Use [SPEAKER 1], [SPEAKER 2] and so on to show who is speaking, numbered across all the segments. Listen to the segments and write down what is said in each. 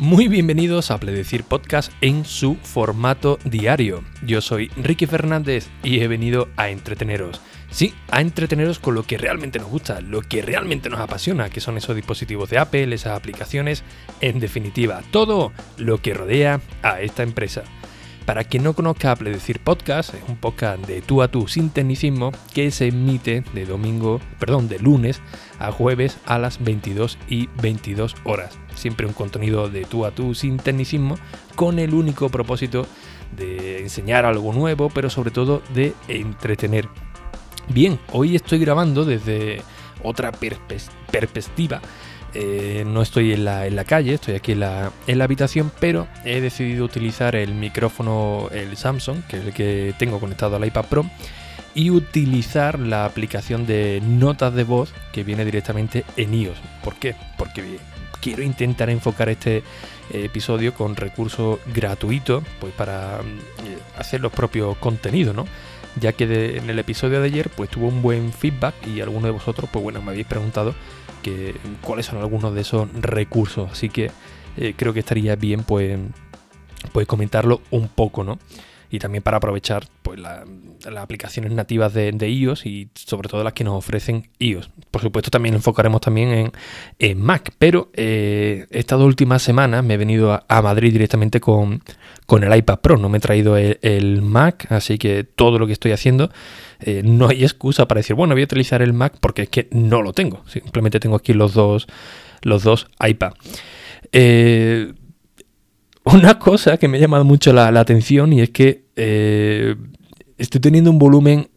[SPEAKER 1] Muy bienvenidos a Pledecir Podcast en su formato diario. Yo soy Ricky Fernández y he venido a entreteneros. Sí, a entreteneros con lo que realmente nos gusta, lo que realmente nos apasiona, que son esos dispositivos de Apple, esas aplicaciones, en definitiva, todo lo que rodea a esta empresa. Para quien no conozca Apple Decir Podcast, es un podcast de tú a tú sin tecnicismo que se emite de domingo, perdón, de lunes a jueves a las 22 y 22 horas. Siempre un contenido de tú a tú sin tecnicismo con el único propósito de enseñar algo nuevo, pero sobre todo de entretener. Bien, hoy estoy grabando desde otra perspectiva eh, no estoy en la, en la, calle, estoy aquí en la, en la, habitación, pero he decidido utilizar el micrófono, el Samsung, que es el que tengo conectado al iPad Pro, y utilizar la aplicación de notas de voz que viene directamente en iOS. ¿Por qué? Porque quiero intentar enfocar este eh, episodio con recursos gratuitos pues para eh, hacer los propios contenidos, ¿no? Ya que en el episodio de ayer pues tuvo un buen feedback y algunos de vosotros pues bueno me habéis preguntado que, cuáles son algunos de esos recursos. Así que eh, creo que estaría bien pues, pues comentarlo un poco, ¿no? Y también para aprovechar pues, las aplicaciones nativas de, iOS y sobre todo las que nos ofrecen iOS. Por supuesto también enfocaremos también en, Mac, pero eh, estas últimas semanas me he venido a, Madrid directamente con, con, el iPad Pro, no me he traído el Mac, así que todo lo que estoy haciendo eh, no hay excusa para decir, bueno, voy a utilizar el Mac porque es que no lo tengo. Simplemente tengo aquí los dos, los dos iPad. Eh, una cosa que me ha llamado mucho la, atención y es que eh, estoy teniendo un volumen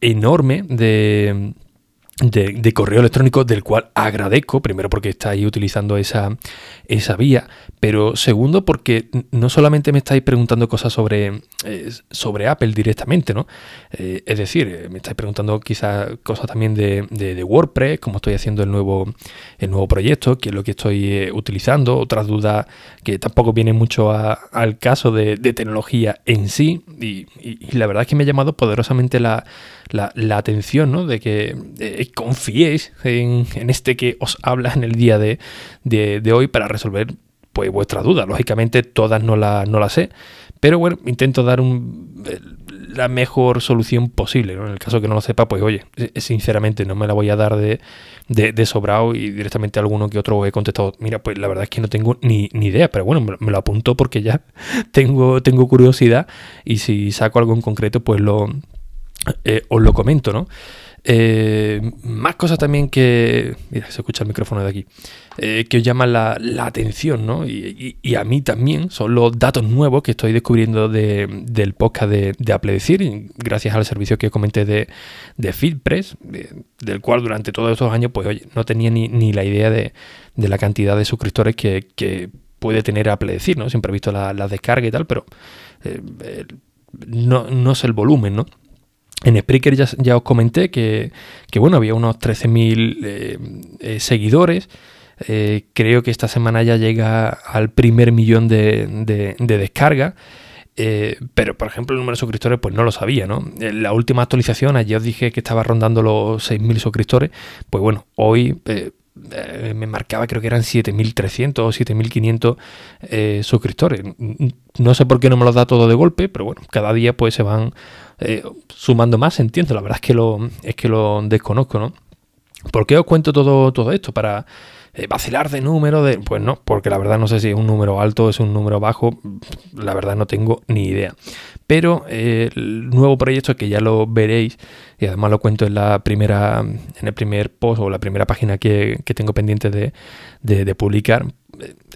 [SPEAKER 1] enorme de, de, correo electrónico del cual agradezco, primero porque estáis utilizando esa, esa vía, pero segundo porque no solamente me estáis preguntando cosas sobre, eh, sobre Apple directamente, ¿no? Eh, es decir, eh, me estáis preguntando quizás cosas también de, de, WordPress, cómo estoy haciendo el nuevo, el nuevo proyecto, qué es lo que estoy utilizando, otras dudas que tampoco vienen mucho al caso de, tecnología en sí, y, la verdad es que me ha llamado poderosamente la, la, atención, ¿no? De que confiéis en, este que os habla en el día de, hoy para resolver pues vuestras dudas. Lógicamente todas no las no la sé, pero bueno, intento dar un, la mejor solución posible. En el caso que no lo sepa, pues oye, sinceramente no me la voy a dar de, de, sobrado y directamente a alguno que otro he contestado, mira, pues la verdad es que no tengo ni, idea, pero bueno, me, lo apunto porque ya tengo, tengo curiosidad y si saco algo en concreto, pues lo, eh, os lo comento, ¿no? Eh, más cosas también que. Mira, se escucha el micrófono de aquí. Eh, que os llaman la, atención, ¿no? Y, a mí también son los datos nuevos que estoy descubriendo del podcast de, de Apple Decir, gracias al servicio que comenté de, de FeedPress, del cual durante todos estos años, pues oye, no tenía ni, la idea de, la cantidad de suscriptores que, puede tener Apple Decir, ¿no? Siempre he visto la, descarga y tal, pero no, no sé el volumen, ¿no? En Spreaker ya, os comenté que, bueno, había unos 13.000 eh, eh, seguidores. Eh, creo que esta semana ya llega al primer millón de, de, descargas. pero, por ejemplo, el número de suscriptores, pues no lo sabía, ¿no? En la última actualización, ayer os dije que estaba rondando los 6.000 suscriptores. Pues bueno, hoy me marcaba, creo que eran 7.300 o 7.500 suscriptores. No sé por qué no me los da todo de golpe, pero bueno, cada día pues se van eh, sumando más, entiendo. La verdad es que lo, es que lo desconozco, ¿no? ¿Por qué os cuento todo, todo esto? Para eh, vacilar de número, de. Pues no, porque la verdad no sé si es un número alto o es un número bajo. La verdad no tengo ni idea. Pero eh, el nuevo proyecto que ya lo veréis, y además lo cuento en la primera, en el primer post o la primera página que, tengo pendiente de, de publicar,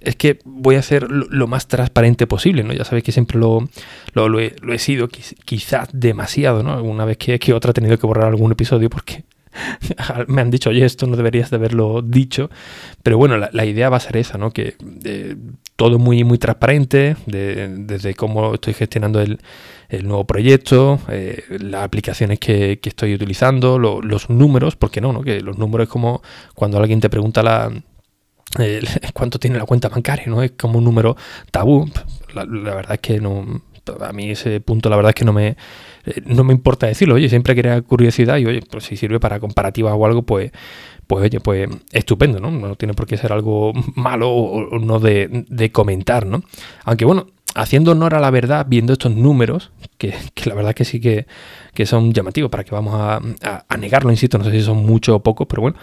[SPEAKER 1] es que voy a hacer lo, más transparente posible, ¿no? Ya sabéis que siempre lo, lo, he, sido, quizás demasiado, ¿no? Una vez que, que otra ha tenido que borrar algún episodio porque me han dicho, oye, esto no deberías de haberlo dicho, pero bueno, la, idea va a ser esa, ¿no? Que eh, todo muy, muy transparente, desde cómo estoy gestionando el, nuevo proyecto, eh, las aplicaciones que, estoy utilizando, los números, porque no, no? Que los números es como cuando alguien te pregunta la cuánto tiene la cuenta bancaria, ¿no? Es como un número tabú. La, verdad es que no, a mí ese punto la verdad es que no me, no me importa decirlo. Oye, siempre que curiosidad y oye, pues si sirve para comparativas o algo, pues, pues oye, pues estupendo, ¿no? No tiene por qué ser algo malo o, no de, comentar, ¿no? Aunque bueno, haciendo honor a la verdad, viendo estos números, que, la verdad que sí que, son llamativos, para que vamos a, negarlo, insisto, no sé si son mucho o poco, pero bueno,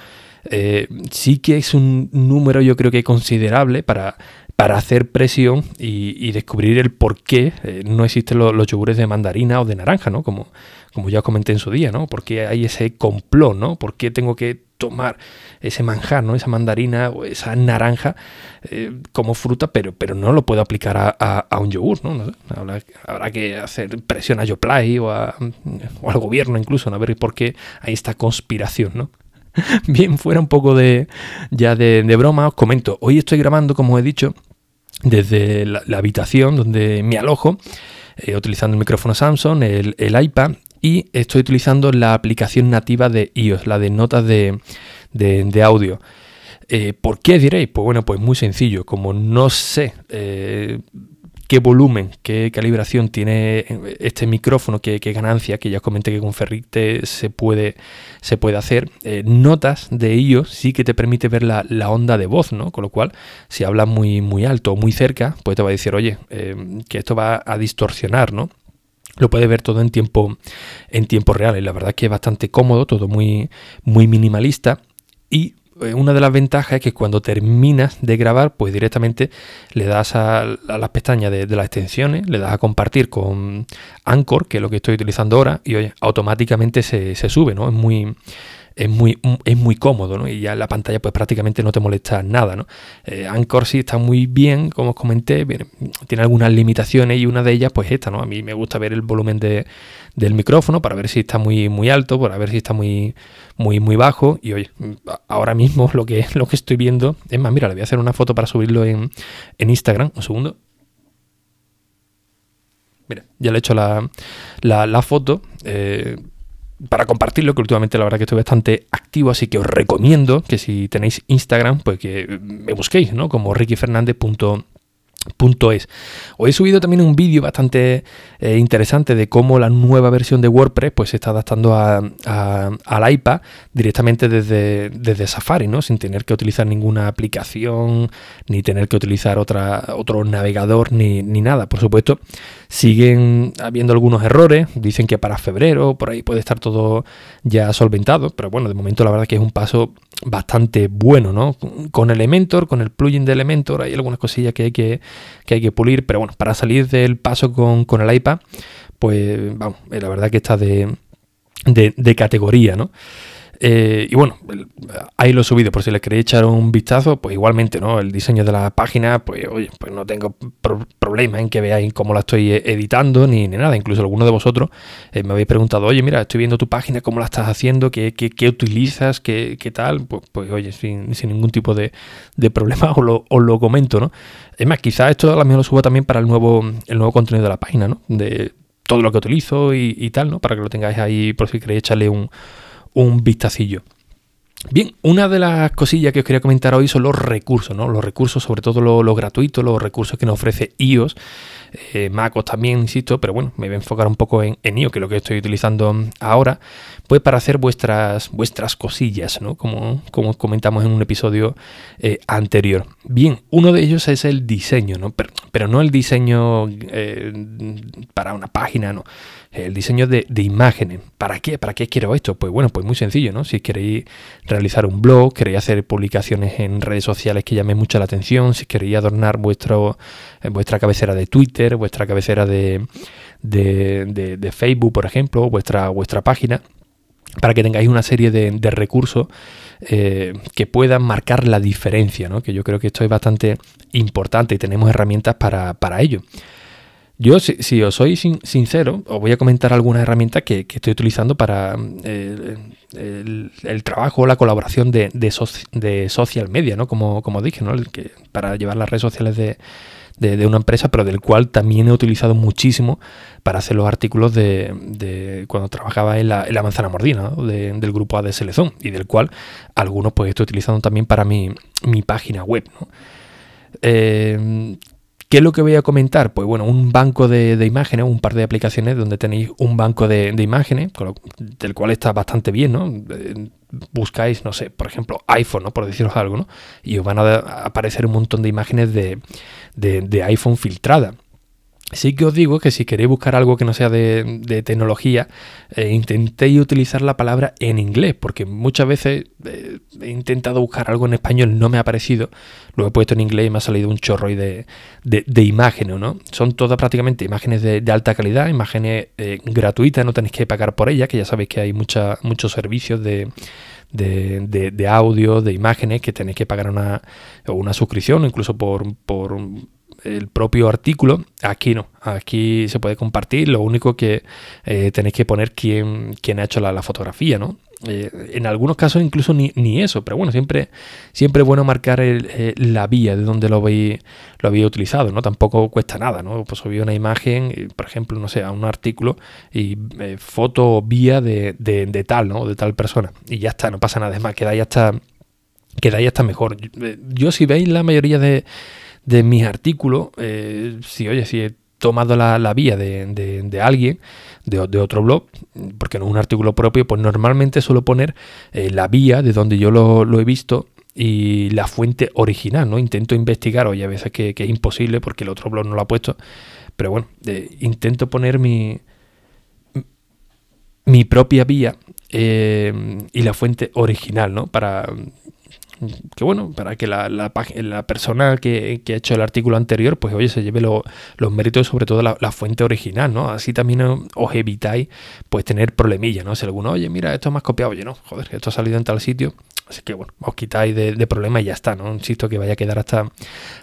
[SPEAKER 1] eh, sí que es un número yo creo que considerable para, para hacer presión y, descubrir el por qué eh, no existen los, los, yogures de mandarina o de naranja, ¿no? Como, como ya comenté en su día, ¿no? ¿Por qué hay ese complot, ¿no? ¿Por qué tengo que tomar ese manjar, ¿no? Esa mandarina o esa naranja eh, como fruta, pero, pero no lo puedo aplicar a, un yogur, ¿no? Habrá, que hacer presión a Yoplay o, o al gobierno incluso, ¿no? A ver por qué hay esta conspiración, ¿no? Bien, fuera un poco de ya de, broma, os comento. Hoy estoy grabando, como he dicho, desde la, habitación donde me alojo, eh, utilizando el micrófono Samsung, el, iPad y estoy utilizando la aplicación nativa de iOS, la de notas de, audio. Eh, ¿Por qué diréis? Pues bueno, pues muy sencillo. Como no sé eh, qué volumen, qué calibración tiene este micrófono, qué, ganancia, que ya comenté que con Ferrite se puede, se puede hacer, eh, notas de iOS sí que te permite ver la, onda de voz, ¿no? Con lo cual, si hablas muy, muy alto o muy cerca, pues te va a decir, oye, que esto va a distorsionar, ¿no? lo puedes ver todo en tiempo, en tiempo real. Y la verdad es que es bastante cómodo, todo muy, muy minimalista. Y eh, una de las ventajas es que cuando terminas de grabar, pues directamente le das a, las pestañas de, las extensiones, le das a compartir con Anchor, que es lo que estoy utilizando ahora, y oye, automáticamente se, se sube, ¿no? Es muy es muy, es muy cómodo, ¿no? Y ya la pantalla pues prácticamente no te molesta nada, ¿no? Eh, Anchor sí está muy bien, como os comenté, tiene algunas limitaciones y una de ellas pues esta, ¿no? A mí me gusta ver el volumen de, del micrófono para ver si está muy, muy alto, para ver si está muy, muy, muy bajo. Y oye, ahora mismo lo que, lo que estoy viendo, es más, mira, le voy a hacer una foto para subirlo en, en Instagram, un segundo. Mira, ya le he hecho la, la, la foto. Eh, para compartirlo, que últimamente la verdad que estoy bastante activo, así que os recomiendo que si tenéis Instagram, pues que me busquéis, ¿no? Como rickyfernandez.com Punto es. Hoy he subido también un vídeo bastante eh, interesante de cómo la nueva versión de WordPress pues se está adaptando al iPad directamente desde, desde, Safari, ¿no? Sin tener que utilizar ninguna aplicación, ni tener que utilizar otra, otro navegador, ni, ni nada. Por supuesto, siguen habiendo algunos errores. Dicen que para febrero, por ahí puede estar todo ya solventado. Pero bueno, de momento la verdad que es un paso bastante bueno, ¿no? Con Elementor, con el plugin de Elementor, hay algunas cosillas que hay que, hay que pulir, pero bueno, para salir del paso con, con el iPad, pues vamos, la verdad que está de, de, de categoría, ¿no? Eh, y bueno, ahí lo he subido por si les queréis echar un vistazo, pues igualmente, ¿no? El diseño de la página, pues oye, pues no tengo problema en que veáis cómo la estoy editando ni, nada. Incluso alguno de vosotros eh, me habéis preguntado, oye, mira, estoy viendo tu página, cómo la estás haciendo, qué, qué, utilizas, qué, qué, tal. Pues, pues oye, sin, sin, ningún tipo de, de problema os lo, os lo, comento, ¿no? Es más, quizás esto a lo mejor lo subo también para el nuevo, el nuevo contenido de la página, ¿no? De todo lo que utilizo y, y tal, ¿no? Para que lo tengáis ahí por si queréis echarle un un vistacillo. Bien, una de las cosillas que os quería comentar hoy son los recursos, ¿no? Los recursos, sobre todo los gratuitos, los recursos que nos ofrece iOS, eh, MacOS también, insisto, pero bueno, me voy a enfocar un poco en, en iOS, que es lo que estoy utilizando ahora, pues para hacer vuestras, vuestras cosillas, ¿no? Como, como comentamos en un episodio eh, anterior. Bien, uno de ellos es el diseño, ¿no? Pero, no el diseño eh, para una página, ¿no? El diseño de, imágenes. ¿Para qué? ¿Para qué quiero esto? Pues bueno, pues muy sencillo, ¿no? Si queréis realizar un blog, queréis hacer publicaciones en redes sociales que llamen mucho la atención, si queréis adornar vuestro, eh, vuestra cabecera de Twitter, vuestra cabecera de, de, Facebook, por ejemplo, vuestra, vuestra página, para que tengáis una serie de, recursos eh, que puedan marcar la diferencia, ¿no? que yo creo que esto es bastante importante y tenemos herramientas para, para ello. Yo, si, os soy sincero, os voy a comentar algunas herramientas que, estoy utilizando para eh, el, trabajo o la colaboración de, social media, ¿no? Como, como dije, ¿no? que, para llevar las redes sociales de, una empresa, pero del cual también he utilizado muchísimo para hacer los artículos de, cuando trabajaba en la, manzana mordina, del grupo AD Selezón, y del cual algunos pues estoy utilizando también para mi, mi página web. ¿no? Eh, ¿Qué es lo que voy a comentar? Pues bueno, un banco de, imágenes, un par de aplicaciones donde tenéis un banco de, imágenes, del cual está bastante bien, ¿no? Eh, buscáis, no sé, por ejemplo, iPhone, ¿no? Por deciros algo, ¿no? Y os van a aparecer un montón de imágenes de, de iPhone filtrada. Sí que os digo que si queréis buscar algo que no sea de, tecnología, eh, intentéis utilizar la palabra en inglés, porque muchas veces eh, he intentado buscar algo en español, no me ha aparecido, lo he puesto en inglés y me ha salido un chorro de, de, imágenes, ¿no? Son todas prácticamente imágenes de, alta calidad, imágenes eh, gratuitas, no tenéis que pagar por ellas, que ya sabéis que hay muchos servicios de, de, audio, de imágenes, que tenéis que pagar una, una suscripción, incluso por, por el propio artículo. Aquí no, aquí se puede compartir. Lo único que eh, tenéis que poner quién, quién ha hecho la, fotografía, ¿no? Eh, en algunos casos incluso ni, ni, eso, pero bueno, siempre, siempre es bueno marcar eh, la vía de donde lo habéis, lo habéis utilizado, ¿no? Tampoco cuesta nada, ¿no? Pues subí una imagen, por ejemplo, no sé, a un artículo y foto vía de, de, tal, ¿no? De tal persona. Y ya está, no pasa nada, es más, quedáis hasta, quedáis hasta mejor. Yo si veis la mayoría de de mis artículos, eh, si oye, si tomado la, vía de, alguien, de, otro blog, porque no es un artículo propio, pues normalmente suelo poner eh, la vía de donde yo lo, he visto y la fuente original, ¿no? Intento investigar, oye, a veces que, es imposible porque el otro blog no lo ha puesto, pero bueno, eh, intento poner mi, mi propia vía y la fuente original, ¿no? Para que bueno, para que la, la, persona que, ha hecho el artículo anterior, pues oye, se lleve los méritos sobre todo la, fuente original, ¿no? Así también os evitáis pues tener problemillas, ¿no? Si alguno, oye, mira, esto más copiado, oye, no, joder, esto ha salido en tal sitio, Así que bueno, os quitáis de, de problemas y ya está, ¿no? Insisto que vaya a quedar hasta,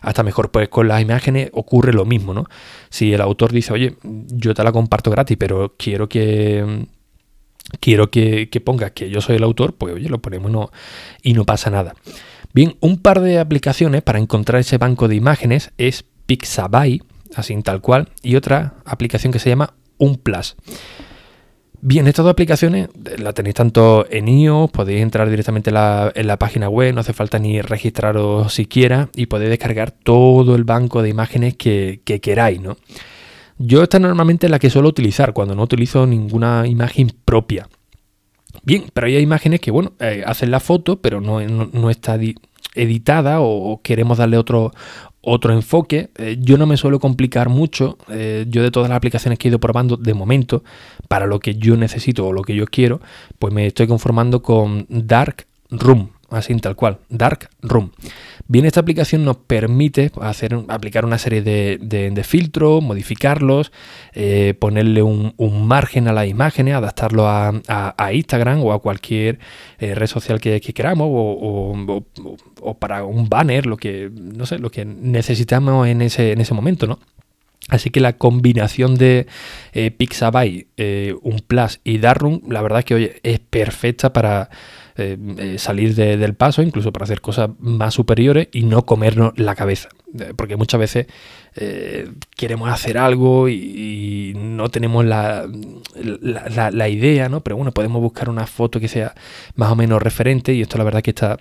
[SPEAKER 1] hasta mejor. Pues con las imágenes ocurre lo mismo, ¿no? Si el autor dice, oye, yo te la comparto gratis, pero quiero que quiero que, que pongas que yo soy el autor, pues oye, lo ponemos y no pasa nada. Bien, un par de aplicaciones para encontrar ese banco de imágenes es Pixabay, así tal cual, y otra aplicación que se llama Unplus. Bien, estas dos aplicaciones las tenéis tanto en iOS, podéis entrar directamente en la, página web, no hace falta ni registraros siquiera y podéis descargar todo el banco de imágenes que, que queráis, ¿no? Yo esta normalmente es la que suelo utilizar cuando no utilizo ninguna imagen propia. Bien, pero hay imágenes que, bueno, eh, hacen la foto, pero no, no, está editada o queremos darle otro, otro enfoque. Eh, yo no me suelo complicar mucho. Eh, yo de todas las aplicaciones que he ido probando de momento, para lo que yo necesito o lo que yo quiero, pues me estoy conformando con Dark Room así tal cual, Dark Room. Bien, esta aplicación nos permite hacer, aplicar una serie de, filtros, modificarlos, eh, ponerle un, margen a las imágenes, adaptarlo a, Instagram o a cualquier eh, red social que, queramos o, para un banner, lo que, no sé, lo que necesitamos en ese, en ese momento, ¿no? Así que la combinación de eh, Pixabay, eh, un Plus y Darkroom, la verdad que oye, es perfecta para eh, eh, salir del paso, incluso para hacer cosas más superiores y no comernos la cabeza. Porque muchas veces queremos hacer algo y, no tenemos la, la, idea, ¿no? Pero bueno, podemos buscar una foto que sea más o menos referente y esto la verdad que está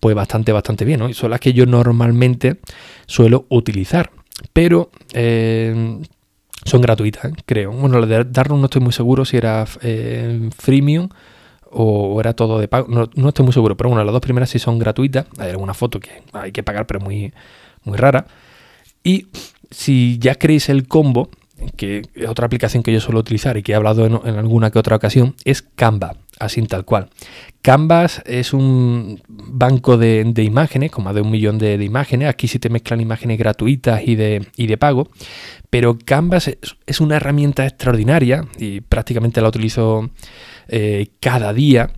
[SPEAKER 1] pues bastante, bastante bien, ¿no? Y son las que yo normalmente suelo utilizar. Pero eh, son gratuitas, creo. Bueno, la de Darkroom no estoy muy seguro si era eh, freemium o era todo de pago. No, estoy muy seguro, pero bueno, las dos primeras sí son gratuitas. Hay alguna foto que hay que pagar, pero muy, muy rara. Y si ya queréis el combo, que es otra aplicación que yo suelo utilizar y que he hablado en, alguna que otra ocasión, es Canva, así tal cual. Canvas es un banco de, imágenes, con más de un millón de, imágenes. Aquí sí te mezclan imágenes gratuitas y de, y de pago. Pero Canvas es, una herramienta extraordinaria y prácticamente la utilizo eh, cada día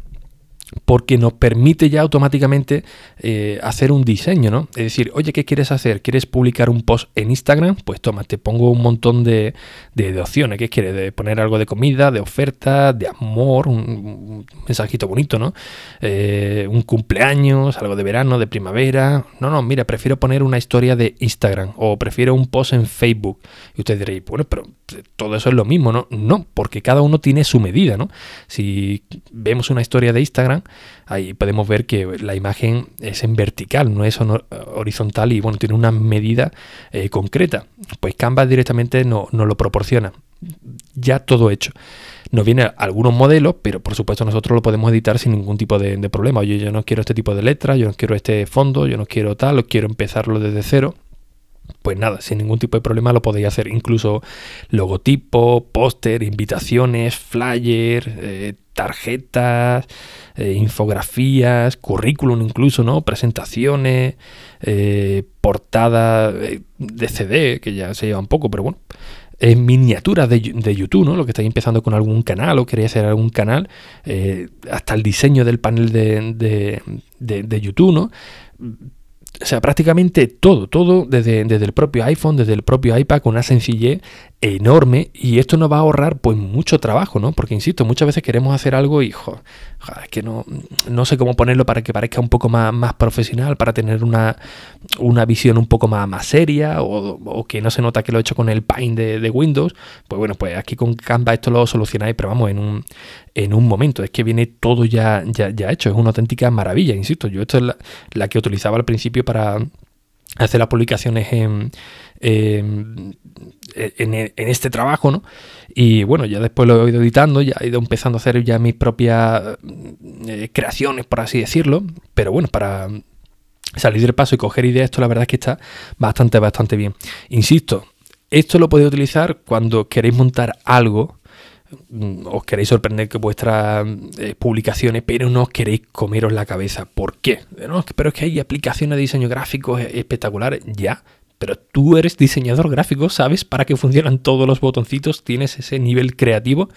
[SPEAKER 1] porque nos permite ya automáticamente eh, hacer un diseño, ¿no? Es decir, oye, ¿qué quieres hacer? ¿Quieres publicar un post en Instagram? Pues toma, te pongo un montón de, opciones. ¿Qué quieres? De poner algo de comida, de oferta, de amor, un, mensajito bonito, ¿no? Eh, un cumpleaños, algo de verano, de primavera. No, no, mira, prefiero poner una historia de Instagram o prefiero un post en Facebook. Y usted diréis, bueno, pero todo eso es lo mismo, ¿no? No, porque cada uno tiene su medida, ¿no? Si vemos una historia de Instagram, ahí podemos ver que la imagen es en vertical, no es horizontal y bueno, tiene una medida eh, concreta. Pues Canva directamente no, no lo proporciona. Ya todo hecho nos viene algunos modelos, pero por supuesto nosotros lo podemos editar sin ningún tipo de, problema. Oye, yo no quiero este tipo de letra, yo no quiero este fondo, yo no quiero tal, quiero empezarlo desde cero pues nada, sin ningún tipo de problema lo podéis hacer. Incluso logotipo, póster, invitaciones, flyers, eh, tarjetas, eh, infografías, currículum incluso, ¿no? Presentaciones, eh, portada de CD, que ya se lleva un poco, pero bueno. miniaturas de, de, YouTube, ¿no? Lo que estáis empezando con algún canal o queréis hacer algún canal, hasta el diseño del panel de, de, de YouTube, ¿no? O sea, prácticamente todo, todo desde, desde, el propio iPhone, desde el propio iPad, con una sencillez enorme y esto nos va a ahorrar pues mucho trabajo, ¿no? Porque insisto, muchas veces queremos hacer algo y jo, es que no, no sé cómo ponerlo para que parezca un poco más, más profesional, para tener una, una visión un poco más, más seria o, que no se nota que lo he hecho con el Paint de, Windows. Pues bueno, pues aquí con Canva esto lo solucionáis, pero vamos, en un, en un momento. Es que viene todo ya, ya, ya hecho, es una auténtica maravilla, insisto. Yo esto es la, la que utilizaba al principio para hacer las publicaciones en, en, este trabajo, ¿no? Y bueno, ya después lo he ido editando, ya he ido empezando a hacer ya mis propias eh, creaciones, por así decirlo, pero bueno, para salir del paso y coger ideas, esto la verdad es que está bastante, bastante bien. Insisto, esto lo podéis utilizar cuando queréis montar algo Mm, os queréis sorprender con vuestras eh, publicaciones, pero no os queréis comeros la cabeza. ¿Por qué? pero es que hay aplicaciones de diseño gráfico espectaculares. Ya, pero tú eres diseñador gráfico, sabes para qué funcionan todos los botoncitos, tienes ese nivel creativo.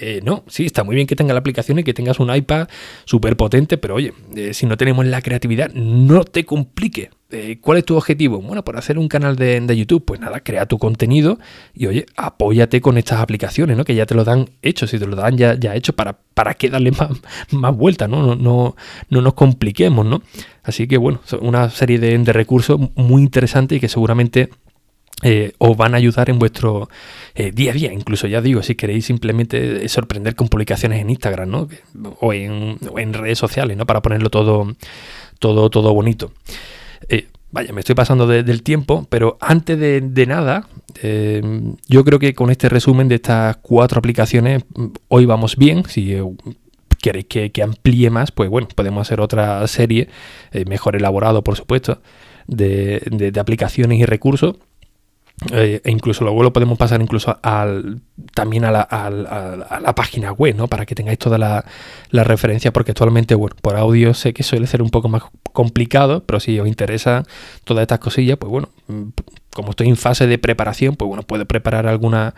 [SPEAKER 1] Eh, no, sí, está muy bien que tenga la aplicación y que tengas un iPad súper potente, pero oye, eh, si no tenemos la creatividad, no te complique. Eh, ¿Cuál es tu objetivo? Bueno, por hacer un canal de, YouTube, pues nada, crea tu contenido y oye, apóyate con estas aplicaciones, ¿no? Que ya te lo dan hecho, si te lo dan ya, ya hecho, ¿para, para qué darle más, más vuelta, ¿no? No, ¿no? no nos compliquemos, ¿no? Así que bueno, una serie de, de recursos muy interesantes y que seguramente eh, os van a ayudar en vuestro eh, día a día. Incluso ya digo, si queréis simplemente sorprender con publicaciones en Instagram, ¿no? O en, redes sociales, ¿no? Para ponerlo todo, todo, todo bonito. Eh, vaya, me estoy pasando del tiempo, pero antes de, nada, yo creo que con este resumen de estas cuatro aplicaciones, hoy vamos bien. Si queréis que, amplíe más, pues bueno, podemos hacer otra serie, mejor elaborado, por supuesto, de aplicaciones y recursos eh, e incluso luego lo podemos pasar incluso al, también a la, a, la, página web, ¿no? Para que tengáis toda la, la, referencia, porque actualmente, bueno, por audio sé que suele ser un poco más complicado, pero si os interesa todas estas cosillas, pues bueno, mm, como estoy en fase de preparación, pues bueno, puedo preparar alguna,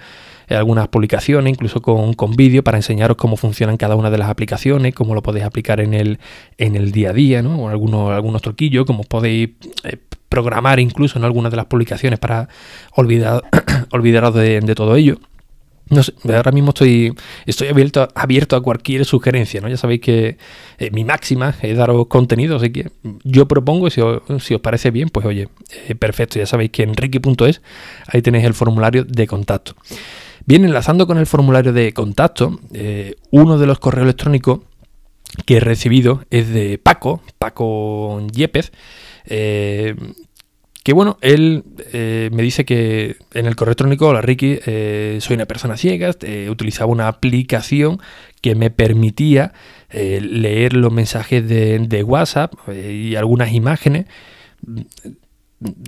[SPEAKER 1] algunas publicaciones, incluso con, con vídeo, para enseñaros cómo funcionan cada una de las aplicaciones, cómo lo podéis aplicar en el, en el día a día, ¿no? O algunos, algunos truquillos, cómo podéis eh, programar incluso en algunas de las publicaciones para olvidar, olvidaros de, todo ello. No sé, ahora mismo estoy, estoy abierto, abierto a cualquier sugerencia, ¿no? Ya sabéis que eh, mi máxima es daros contenido, así que yo propongo, os, si os parece bien, pues oye, eh, perfecto, ya sabéis que en ricky.es ahí tenéis el formulario de contacto. Bien, enlazando con el formulario de contacto, eh, uno de los correos electrónicos que he recibido es de Paco, Paco Yepes, eh, que bueno, él eh, me dice que en el correo electrónico, hola Ricky, eh, soy una persona ciega, utilizaba una aplicación que me permitía leer los mensajes de, de WhatsApp y algunas imágenes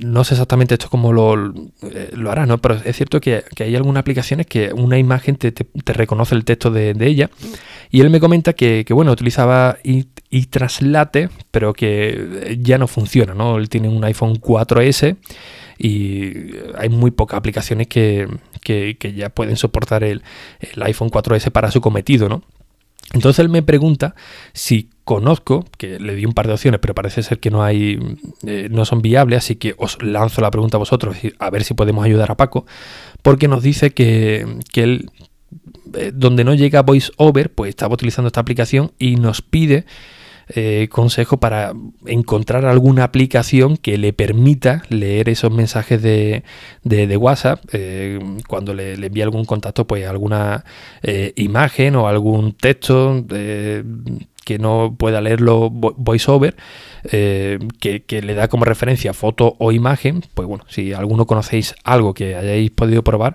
[SPEAKER 1] no sé exactamente esto cómo lo, eh, lo hará, ¿no? Pero es cierto que, hay algunas aplicaciones que una imagen te, reconoce el texto de, ella. Y él me comenta que, bueno, utilizaba traslate, pero que ya no funciona, ¿no? Él tiene un iPhone 4S y hay muy pocas aplicaciones que, ya pueden soportar el, el iPhone 4S para su cometido, ¿no? Entonces él me pregunta si conozco, que le di un par de opciones, pero parece ser que no hay, eh, no son viables, así que os lanzo la pregunta a vosotros a ver si podemos ayudar a Paco, porque nos dice que, que él, eh, donde no llega VoiceOver, pues estaba utilizando esta aplicación y nos pide eh, consejo para encontrar alguna aplicación que le permita leer esos mensajes de, WhatsApp eh, cuando le, envíe algún contacto, pues alguna eh, imagen o algún texto que no pueda leerlo voiceover, que, que, le da como referencia foto o imagen, pues bueno, si alguno conocéis algo que hayáis podido probar,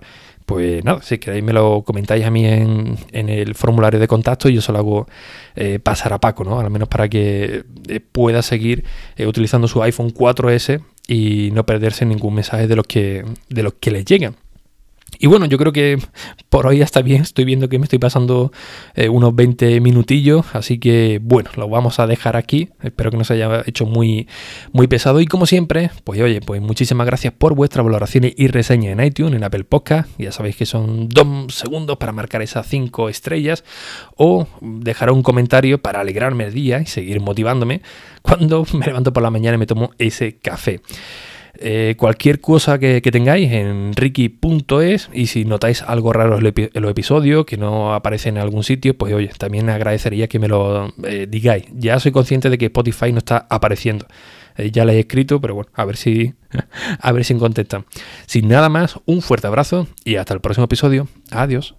[SPEAKER 1] pues nada, si queréis me lo comentáis a mí en, el formulario de contacto y yo se lo hago eh, pasar a Paco, ¿no? Al menos para que eh, pueda seguir eh, utilizando su iPhone 4S y no perderse ningún mensaje de los que, de los que le llegan. Y bueno, yo creo que por hoy ya está bien. Estoy viendo que me estoy pasando eh, unos 20 minutillos. Así que bueno, lo vamos a dejar aquí. Espero que no se haya hecho muy, muy pesado. Y como siempre, pues oye, pues muchísimas gracias por vuestras valoraciones y reseñas en iTunes, en Apple Podcast. Ya sabéis que son dos segundos para marcar esas cinco estrellas. O dejar un comentario para alegrarme el día y seguir motivándome cuando me levanto por la mañana y me tomo ese café. Eh, cualquier cosa que, tengáis en ricky.es y si notáis algo raro en los episodios que no aparece en algún sitio, pues oye, también agradecería que me lo eh, digáis. Ya soy consciente de que Spotify no está apareciendo. Eh, ya le he escrito, pero bueno, a ver si a ver si contestan. Sin nada más, un fuerte abrazo y hasta el próximo episodio. Adiós.